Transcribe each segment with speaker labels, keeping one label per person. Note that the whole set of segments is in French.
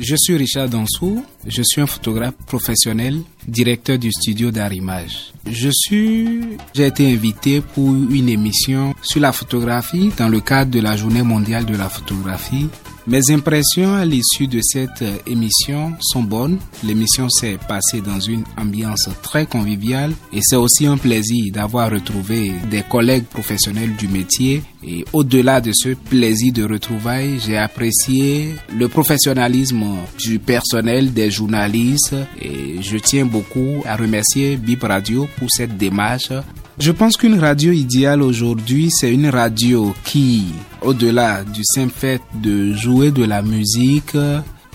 Speaker 1: Je suis Richard Dansou, je suis un photographe professionnel, directeur du studio d'Arimage. Je suis, j'ai été invité pour une émission sur la photographie dans le cadre de la Journée mondiale de la photographie mes impressions à l'issue de cette euh, émission sont bonnes. L'émission s'est passée dans une ambiance très conviviale et c'est aussi un plaisir d'avoir retrouvé des collègues professionnels du métier. Et au-delà de ce plaisir de retrouvailles, j'ai apprécié le professionnalisme du personnel, des journalistes et je tiens beaucoup à remercier Bip Radio pour cette démarche je pense qu'une radio idéale aujourd'hui, c'est une radio qui, au-delà du simple fait de jouer de la musique,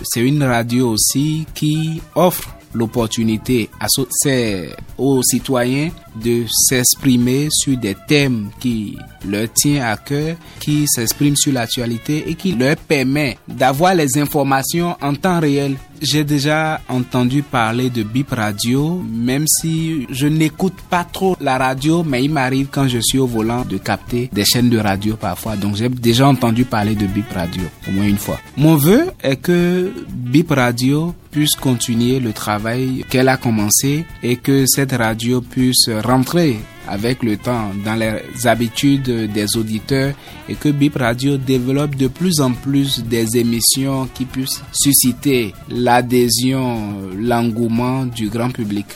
Speaker 1: c'est une radio aussi qui offre l'opportunité aux citoyens de s'exprimer sur des thèmes qui leur tiennent à cœur, qui s'expriment sur l'actualité et qui leur permet d'avoir les informations en temps réel. J'ai déjà entendu parler de Bip Radio, même si je n'écoute pas trop la radio, mais il m'arrive quand je suis au volant de capter des chaînes de radio parfois. Donc j'ai déjà entendu parler de Bip Radio au moins une fois. Mon vœu est que Bip Radio puisse continuer le travail qu'elle a commencé et que cette radio puisse rentrer avec le temps dans les habitudes des auditeurs et que Bip Radio développe de plus en plus des émissions qui puissent susciter l'adhésion, l'engouement du grand public.